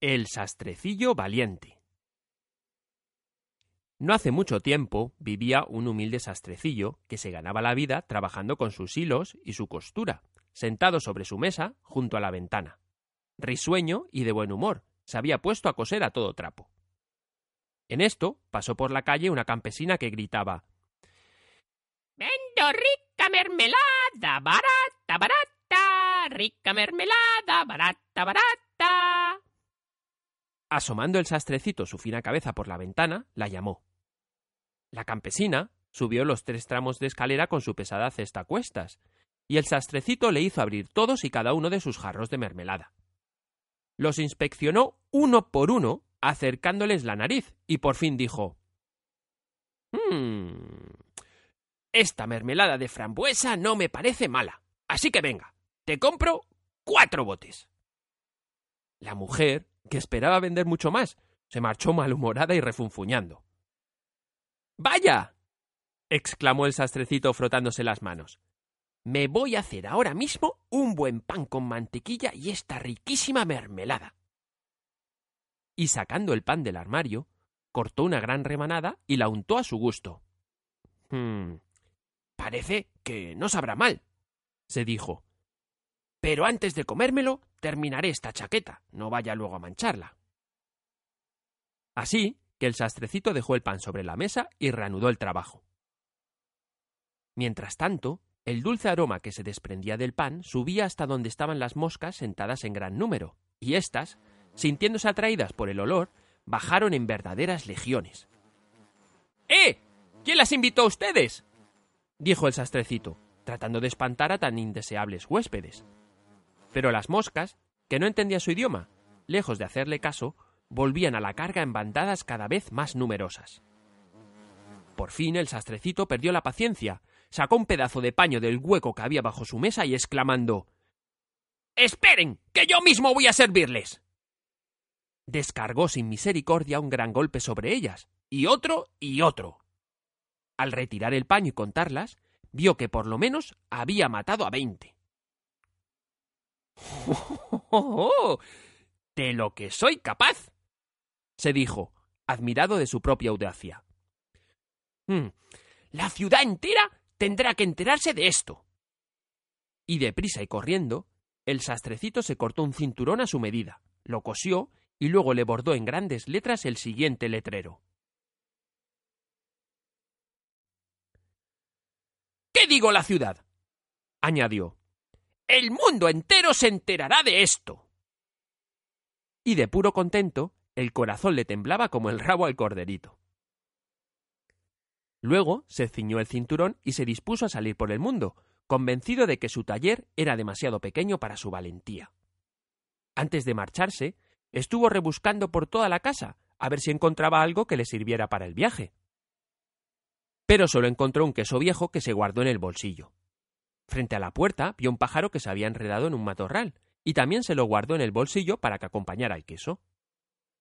El sastrecillo valiente. No hace mucho tiempo vivía un humilde sastrecillo que se ganaba la vida trabajando con sus hilos y su costura, sentado sobre su mesa junto a la ventana. Risueño y de buen humor, se había puesto a coser a todo trapo. En esto pasó por la calle una campesina que gritaba Vendo rica mermelada, barata, barata, rica mermelada, barata, barata. Asomando el sastrecito su fina cabeza por la ventana, la llamó. La campesina subió los tres tramos de escalera con su pesada cesta a cuestas, y el sastrecito le hizo abrir todos y cada uno de sus jarros de mermelada. Los inspeccionó uno por uno, acercándoles la nariz, y por fin dijo Hmm. Esta mermelada de frambuesa no me parece mala. Así que venga, te compro cuatro botes. La mujer que esperaba vender mucho más, se marchó malhumorada y refunfuñando. ¡Vaya! exclamó el sastrecito frotándose las manos. Me voy a hacer ahora mismo un buen pan con mantequilla y esta riquísima mermelada. Y sacando el pan del armario, cortó una gran remanada y la untó a su gusto. Hmm. Parece que no sabrá mal, se dijo. Pero antes de comérmelo, terminaré esta chaqueta, no vaya luego a mancharla. Así que el sastrecito dejó el pan sobre la mesa y reanudó el trabajo. Mientras tanto, el dulce aroma que se desprendía del pan subía hasta donde estaban las moscas sentadas en gran número, y éstas, sintiéndose atraídas por el olor, bajaron en verdaderas legiones. ¡Eh! ¿Quién las invitó a ustedes? dijo el sastrecito, tratando de espantar a tan indeseables huéspedes. Pero las moscas, que no entendían su idioma, lejos de hacerle caso, volvían a la carga en bandadas cada vez más numerosas. Por fin el sastrecito perdió la paciencia, sacó un pedazo de paño del hueco que había bajo su mesa y exclamando Esperen, que yo mismo voy a servirles. Descargó sin misericordia un gran golpe sobre ellas, y otro y otro. Al retirar el paño y contarlas, vio que por lo menos había matado a veinte. ¡Oh, de lo que soy capaz! se dijo, admirado de su propia audacia. Hmm, la ciudad entera tendrá que enterarse de esto. Y deprisa y corriendo, el sastrecito se cortó un cinturón a su medida, lo cosió y luego le bordó en grandes letras el siguiente letrero. ¿Qué digo la ciudad? añadió. El mundo entero se enterará de esto. Y de puro contento, el corazón le temblaba como el rabo al corderito. Luego se ciñó el cinturón y se dispuso a salir por el mundo, convencido de que su taller era demasiado pequeño para su valentía. Antes de marcharse, estuvo rebuscando por toda la casa a ver si encontraba algo que le sirviera para el viaje. Pero solo encontró un queso viejo que se guardó en el bolsillo. Frente a la puerta vio un pájaro que se había enredado en un matorral, y también se lo guardó en el bolsillo para que acompañara el queso.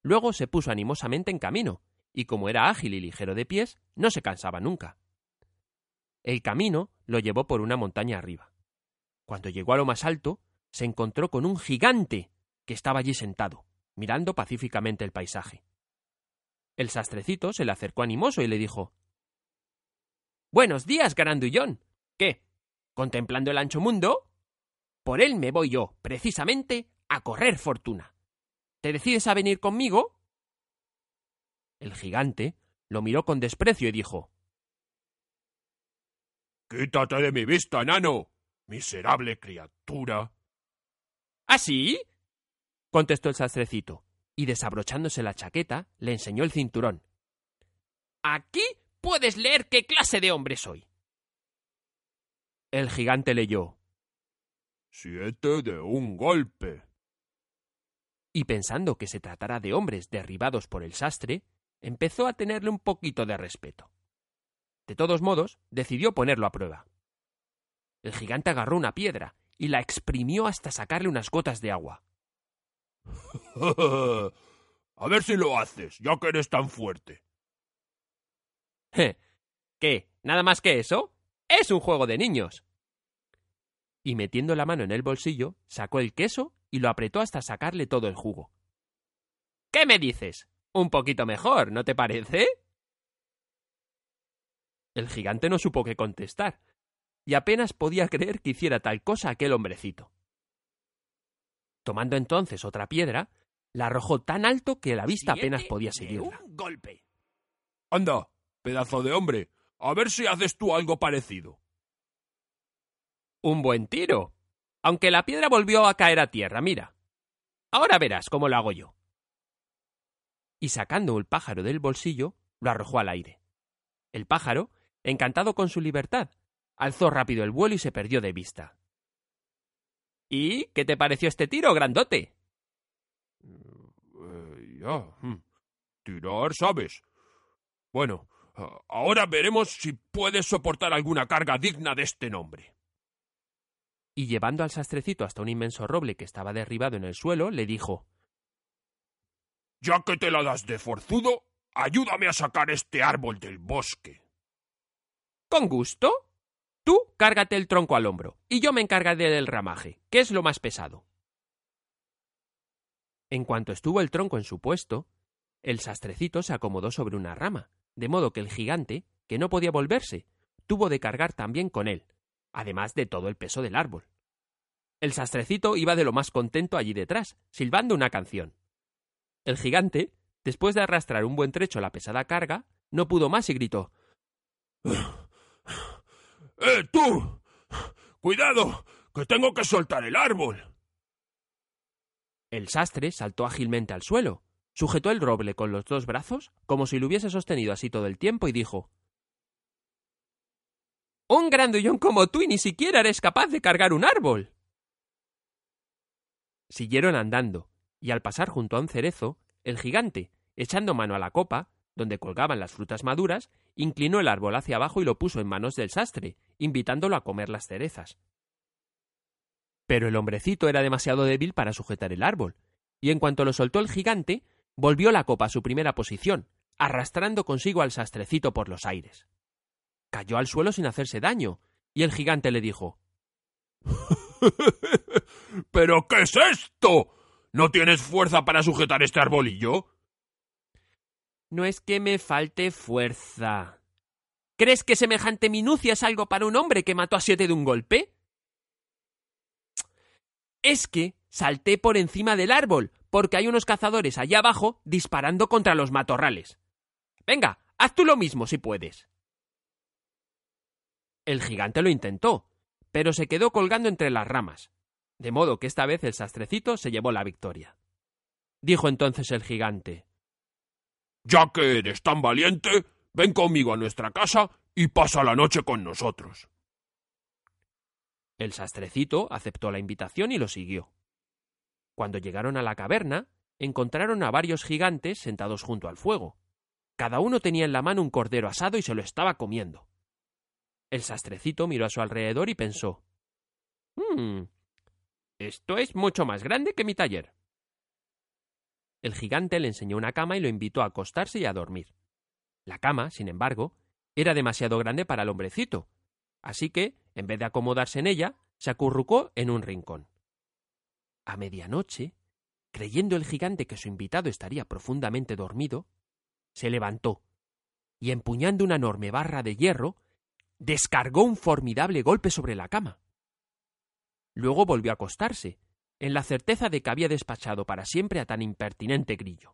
Luego se puso animosamente en camino, y como era ágil y ligero de pies, no se cansaba nunca. El camino lo llevó por una montaña arriba. Cuando llegó a lo más alto, se encontró con un gigante que estaba allí sentado, mirando pacíficamente el paisaje. El sastrecito se le acercó animoso y le dijo Buenos días, Garandullón. ¿Qué? Contemplando el ancho mundo, por él me voy yo, precisamente, a correr fortuna. ¿Te decides a venir conmigo? El gigante lo miró con desprecio y dijo Quítate de mi vista, enano, miserable criatura. ¿Ah, sí? contestó el sastrecito, y desabrochándose la chaqueta, le enseñó el cinturón. Aquí puedes leer qué clase de hombre soy. El gigante leyó Siete de un golpe. y pensando que se tratara de hombres derribados por el sastre, empezó a tenerle un poquito de respeto. De todos modos, decidió ponerlo a prueba. El gigante agarró una piedra y la exprimió hasta sacarle unas gotas de agua. a ver si lo haces, ya que eres tan fuerte. ¿Qué? ¿Nada más que eso? Es un juego de niños. Y metiendo la mano en el bolsillo, sacó el queso y lo apretó hasta sacarle todo el jugo. ¿Qué me dices? Un poquito mejor, ¿no te parece? El gigante no supo qué contestar, y apenas podía creer que hiciera tal cosa aquel hombrecito. Tomando entonces otra piedra, la arrojó tan alto que la vista apenas podía seguirla. Un golpe. Anda, pedazo de hombre, a ver si haces tú algo parecido. Un buen tiro. Aunque la piedra volvió a caer a tierra, mira. Ahora verás cómo lo hago yo. Y sacando el pájaro del bolsillo, lo arrojó al aire. El pájaro, encantado con su libertad, alzó rápido el vuelo y se perdió de vista. ¿Y qué te pareció este tiro, grandote? Eh, ya. hmm. Tirar, ¿sabes? Bueno, ahora veremos si puedes soportar alguna carga digna de este nombre. Y llevando al sastrecito hasta un inmenso roble que estaba derribado en el suelo, le dijo Ya que te la das de forzudo, ayúdame a sacar este árbol del bosque. ¿Con gusto? Tú cárgate el tronco al hombro, y yo me encargaré del ramaje, que es lo más pesado. En cuanto estuvo el tronco en su puesto, el sastrecito se acomodó sobre una rama, de modo que el gigante, que no podía volverse, tuvo de cargar también con él, además de todo el peso del árbol. El sastrecito iba de lo más contento allí detrás, silbando una canción. El gigante, después de arrastrar un buen trecho la pesada carga, no pudo más y gritó ¡Eh, tú! ¡Cuidado! ¡Que tengo que soltar el árbol! El sastre saltó ágilmente al suelo, sujetó el roble con los dos brazos, como si lo hubiese sostenido así todo el tiempo, y dijo Un grandullón como tú y ni siquiera eres capaz de cargar un árbol. Siguieron andando, y al pasar junto a un cerezo, el gigante, echando mano a la copa, donde colgaban las frutas maduras, inclinó el árbol hacia abajo y lo puso en manos del sastre, invitándolo a comer las cerezas. Pero el hombrecito era demasiado débil para sujetar el árbol, y en cuanto lo soltó el gigante, volvió la copa a su primera posición, arrastrando consigo al sastrecito por los aires. Cayó al suelo sin hacerse daño, y el gigante le dijo ¿Pero qué es esto? ¿No tienes fuerza para sujetar este arbolillo? No es que me falte fuerza. ¿Crees que semejante minucia es algo para un hombre que mató a siete de un golpe? Es que salté por encima del árbol, porque hay unos cazadores allá abajo disparando contra los matorrales. Venga, haz tú lo mismo si puedes. El gigante lo intentó, pero se quedó colgando entre las ramas, de modo que esta vez el sastrecito se llevó la victoria. Dijo entonces el gigante Ya que eres tan valiente, ven conmigo a nuestra casa y pasa la noche con nosotros. El sastrecito aceptó la invitación y lo siguió. Cuando llegaron a la caverna, encontraron a varios gigantes sentados junto al fuego. Cada uno tenía en la mano un cordero asado y se lo estaba comiendo. El sastrecito miró a su alrededor y pensó Hmm. Esto es mucho más grande que mi taller. El gigante le enseñó una cama y lo invitó a acostarse y a dormir. La cama, sin embargo, era demasiado grande para el hombrecito, así que, en vez de acomodarse en ella, se acurrucó en un rincón. A medianoche, creyendo el gigante que su invitado estaría profundamente dormido, se levantó y, empuñando una enorme barra de hierro, descargó un formidable golpe sobre la cama. Luego volvió a acostarse, en la certeza de que había despachado para siempre a tan impertinente grillo.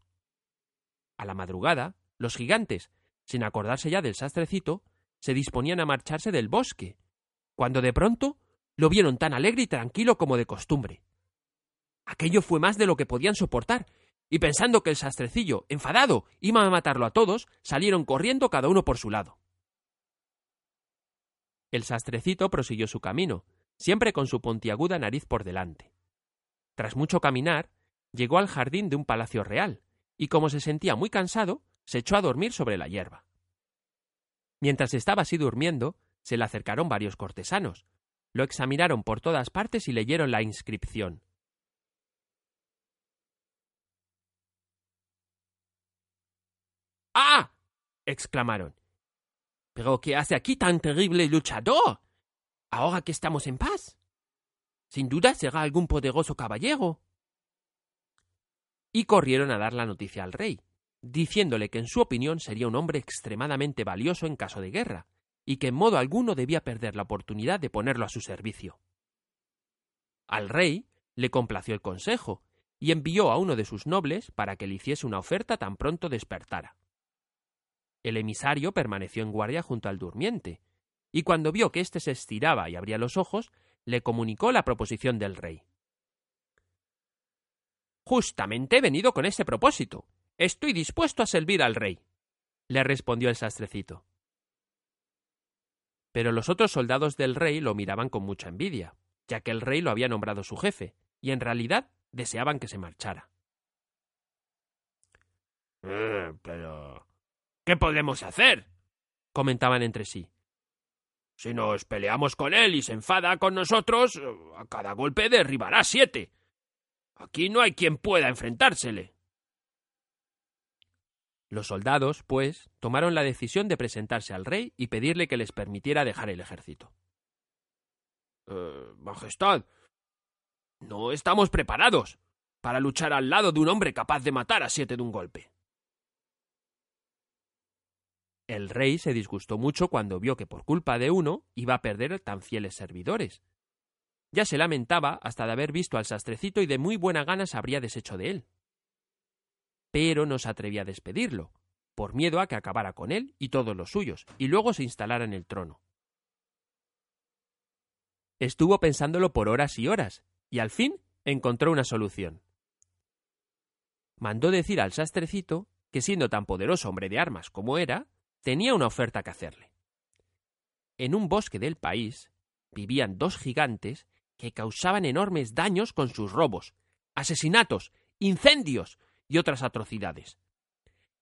A la madrugada, los gigantes, sin acordarse ya del sastrecito, se disponían a marcharse del bosque, cuando de pronto lo vieron tan alegre y tranquilo como de costumbre. Aquello fue más de lo que podían soportar, y pensando que el sastrecillo, enfadado, iba a matarlo a todos, salieron corriendo cada uno por su lado. El sastrecito prosiguió su camino, siempre con su pontiaguda nariz por delante. Tras mucho caminar, llegó al jardín de un palacio real, y como se sentía muy cansado, se echó a dormir sobre la hierba. Mientras estaba así durmiendo, se le acercaron varios cortesanos, lo examinaron por todas partes y leyeron la inscripción. ¡Ah! exclamaron. ¿Pero qué hace aquí tan terrible luchador? Ahora que estamos en paz. Sin duda será algún poderoso caballero. Y corrieron a dar la noticia al rey, diciéndole que en su opinión sería un hombre extremadamente valioso en caso de guerra, y que en modo alguno debía perder la oportunidad de ponerlo a su servicio. Al rey le complació el consejo, y envió a uno de sus nobles para que le hiciese una oferta tan pronto despertara. El emisario permaneció en guardia junto al durmiente, y cuando vio que éste se estiraba y abría los ojos, le comunicó la proposición del rey. Justamente he venido con ese propósito. Estoy dispuesto a servir al rey, le respondió el sastrecito. Pero los otros soldados del rey lo miraban con mucha envidia, ya que el rey lo había nombrado su jefe, y en realidad deseaban que se marchara. Eh, pero. ¿Qué podemos hacer? comentaban entre sí. Si nos peleamos con él y se enfada con nosotros, a cada golpe derribará siete. Aquí no hay quien pueda enfrentársele. Los soldados, pues, tomaron la decisión de presentarse al rey y pedirle que les permitiera dejar el ejército. Eh, Majestad, no estamos preparados para luchar al lado de un hombre capaz de matar a siete de un golpe. El rey se disgustó mucho cuando vio que por culpa de uno iba a perder tan fieles servidores. Ya se lamentaba hasta de haber visto al sastrecito y de muy buena gana se habría deshecho de él. Pero no se atrevía a despedirlo, por miedo a que acabara con él y todos los suyos, y luego se instalara en el trono. Estuvo pensándolo por horas y horas, y al fin encontró una solución. Mandó decir al sastrecito que siendo tan poderoso hombre de armas como era, tenía una oferta que hacerle. En un bosque del país vivían dos gigantes que causaban enormes daños con sus robos, asesinatos, incendios y otras atrocidades.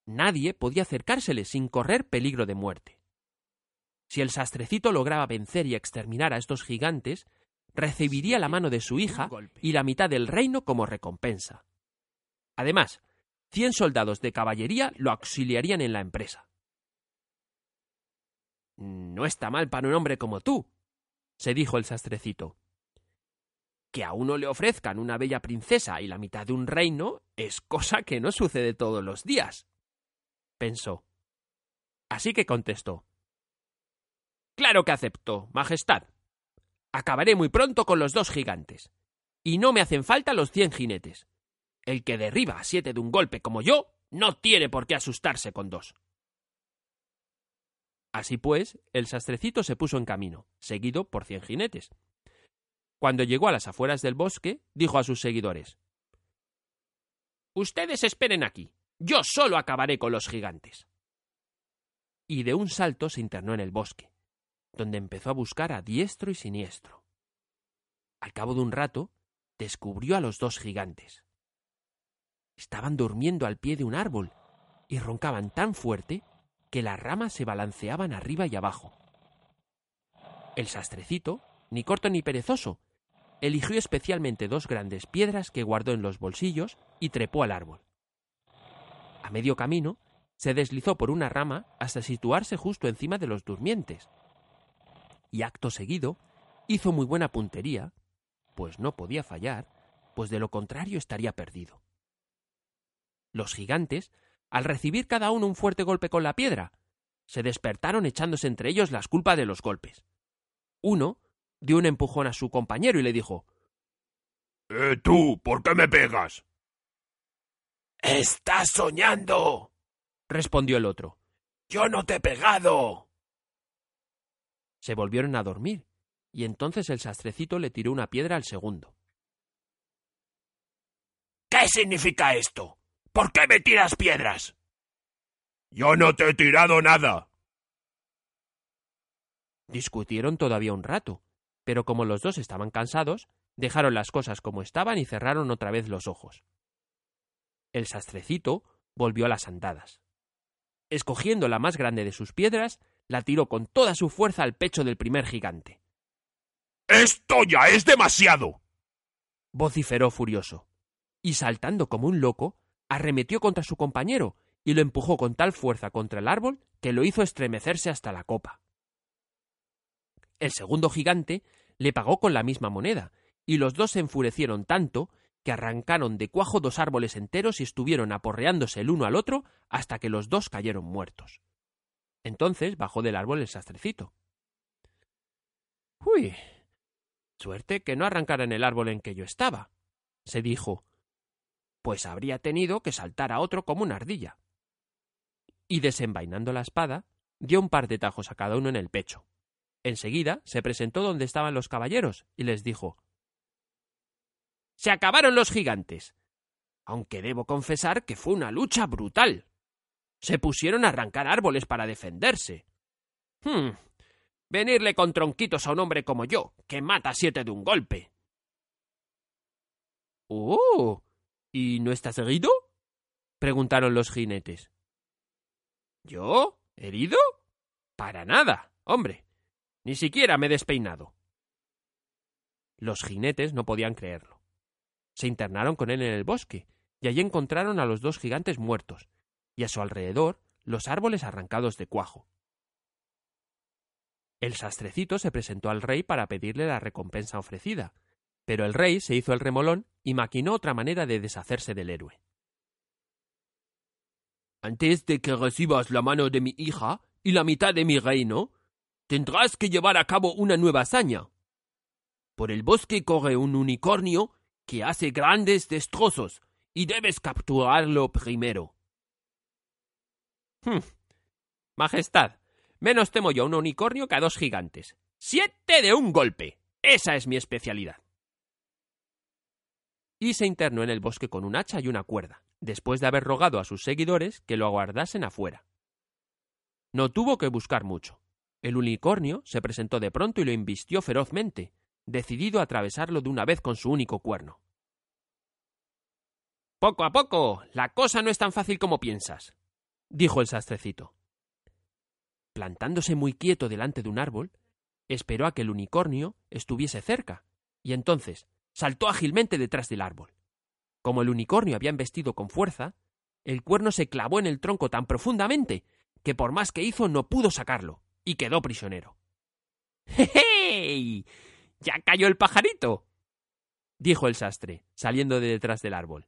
Nadie podía acercárseles sin correr peligro de muerte. Si el sastrecito lograba vencer y exterminar a estos gigantes, recibiría la mano de su hija y la mitad del reino como recompensa. Además, cien soldados de caballería lo auxiliarían en la empresa. No está mal para un hombre como tú, se dijo el sastrecito. Que a uno le ofrezcan una bella princesa y la mitad de un reino es cosa que no sucede todos los días. pensó. Así que contestó. Claro que acepto, Majestad. Acabaré muy pronto con los dos gigantes. Y no me hacen falta los cien jinetes. El que derriba a siete de un golpe como yo no tiene por qué asustarse con dos. Así pues, el sastrecito se puso en camino, seguido por cien jinetes. Cuando llegó a las afueras del bosque, dijo a sus seguidores Ustedes esperen aquí. Yo solo acabaré con los gigantes. Y de un salto se internó en el bosque, donde empezó a buscar a diestro y siniestro. Al cabo de un rato, descubrió a los dos gigantes. Estaban durmiendo al pie de un árbol y roncaban tan fuerte que las ramas se balanceaban arriba y abajo. El sastrecito, ni corto ni perezoso, eligió especialmente dos grandes piedras que guardó en los bolsillos y trepó al árbol. A medio camino, se deslizó por una rama hasta situarse justo encima de los durmientes. Y acto seguido, hizo muy buena puntería, pues no podía fallar, pues de lo contrario estaría perdido. Los gigantes al recibir cada uno un fuerte golpe con la piedra, se despertaron echándose entre ellos las culpas de los golpes. Uno dio un empujón a su compañero y le dijo Eh, tú, ¿por qué me pegas? Estás soñando, respondió el otro. Yo no te he pegado. Se volvieron a dormir, y entonces el sastrecito le tiró una piedra al segundo. ¿Qué significa esto? ¿Por qué me tiras piedras? Yo no te he tirado nada. Discutieron todavía un rato, pero como los dos estaban cansados, dejaron las cosas como estaban y cerraron otra vez los ojos. El sastrecito volvió a las andadas. Escogiendo la más grande de sus piedras, la tiró con toda su fuerza al pecho del primer gigante. ¡Esto ya es demasiado! vociferó furioso, y saltando como un loco, arremetió contra su compañero y lo empujó con tal fuerza contra el árbol que lo hizo estremecerse hasta la copa. El segundo gigante le pagó con la misma moneda, y los dos se enfurecieron tanto que arrancaron de cuajo dos árboles enteros y estuvieron aporreándose el uno al otro hasta que los dos cayeron muertos. Entonces bajó del árbol el sastrecito. Uy. Suerte que no arrancara en el árbol en que yo estaba, se dijo, pues habría tenido que saltar a otro como una ardilla. Y desenvainando la espada, dio un par de tajos a cada uno en el pecho. Enseguida se presentó donde estaban los caballeros y les dijo Se acabaron los gigantes. Aunque debo confesar que fue una lucha brutal. Se pusieron a arrancar árboles para defenderse. Hmm. Venirle con tronquitos a un hombre como yo, que mata siete de un golpe. Oh. ¿Y no estás herido? preguntaron los jinetes. ¿Yo? ¿Herido? Para nada, hombre. Ni siquiera me he despeinado. Los jinetes no podían creerlo. Se internaron con él en el bosque, y allí encontraron a los dos gigantes muertos, y a su alrededor los árboles arrancados de cuajo. El sastrecito se presentó al rey para pedirle la recompensa ofrecida, pero el rey se hizo el remolón y maquinó otra manera de deshacerse del héroe. Antes de que recibas la mano de mi hija y la mitad de mi reino, tendrás que llevar a cabo una nueva hazaña. Por el bosque corre un unicornio que hace grandes destrozos y debes capturarlo primero. Hmm. Majestad, menos temo yo a un unicornio que a dos gigantes. ¡Siete de un golpe! Esa es mi especialidad y se internó en el bosque con un hacha y una cuerda, después de haber rogado a sus seguidores que lo aguardasen afuera. No tuvo que buscar mucho. El unicornio se presentó de pronto y lo invistió ferozmente, decidido a atravesarlo de una vez con su único cuerno. Poco a poco. La cosa no es tan fácil como piensas, dijo el sastrecito. Plantándose muy quieto delante de un árbol, esperó a que el unicornio estuviese cerca, y entonces, saltó ágilmente detrás del árbol. Como el unicornio había embestido con fuerza, el cuerno se clavó en el tronco tan profundamente que por más que hizo no pudo sacarlo, y quedó prisionero. ¡Hey! ¡Ya cayó el pajarito! dijo el sastre, saliendo de detrás del árbol.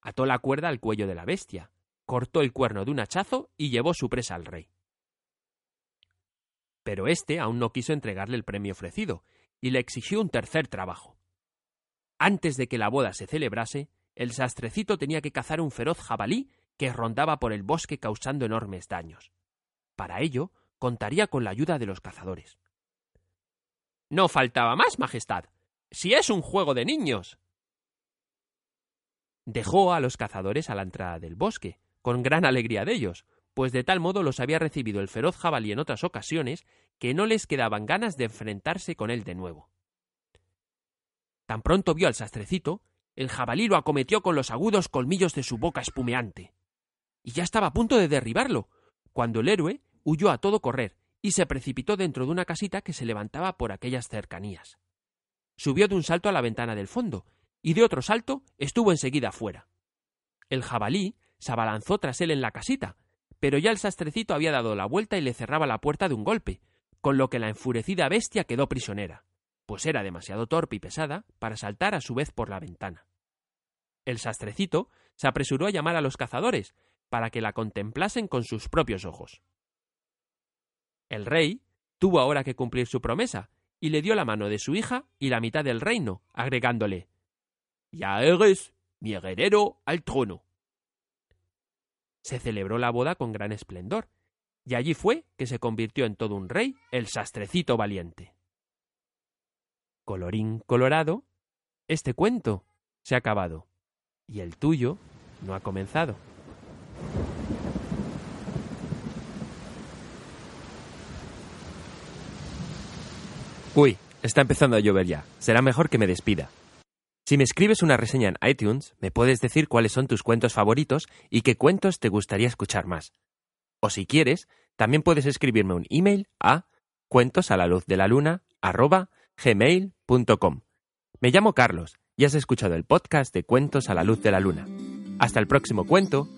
Ató la cuerda al cuello de la bestia, cortó el cuerno de un hachazo y llevó su presa al rey. Pero éste aún no quiso entregarle el premio ofrecido, y le exigió un tercer trabajo. Antes de que la boda se celebrase, el sastrecito tenía que cazar un feroz jabalí que rondaba por el bosque causando enormes daños. Para ello, contaría con la ayuda de los cazadores. No faltaba más, Majestad. Si es un juego de niños. Dejó a los cazadores a la entrada del bosque, con gran alegría de ellos, pues de tal modo los había recibido el feroz jabalí en otras ocasiones que no les quedaban ganas de enfrentarse con él de nuevo. Tan pronto vio al sastrecito, el jabalí lo acometió con los agudos colmillos de su boca espumeante. Y ya estaba a punto de derribarlo, cuando el héroe huyó a todo correr y se precipitó dentro de una casita que se levantaba por aquellas cercanías. Subió de un salto a la ventana del fondo, y de otro salto estuvo enseguida fuera. El jabalí se abalanzó tras él en la casita, pero ya el sastrecito había dado la vuelta y le cerraba la puerta de un golpe, con lo que la enfurecida bestia quedó prisionera pues era demasiado torpe y pesada para saltar a su vez por la ventana. El sastrecito se apresuró a llamar a los cazadores para que la contemplasen con sus propios ojos. El rey tuvo ahora que cumplir su promesa y le dio la mano de su hija y la mitad del reino, agregándole Ya eres mi heredero al trono. Se celebró la boda con gran esplendor, y allí fue que se convirtió en todo un rey el sastrecito valiente. Colorín colorado, este cuento se ha acabado y el tuyo no ha comenzado. Uy, está empezando a llover ya. Será mejor que me despida. Si me escribes una reseña en iTunes, me puedes decir cuáles son tus cuentos favoritos y qué cuentos te gustaría escuchar más. O si quieres, también puedes escribirme un email a cuentos a la luz de la luna gmail.com. Me llamo Carlos y has escuchado el podcast de Cuentos a la luz de la luna. Hasta el próximo cuento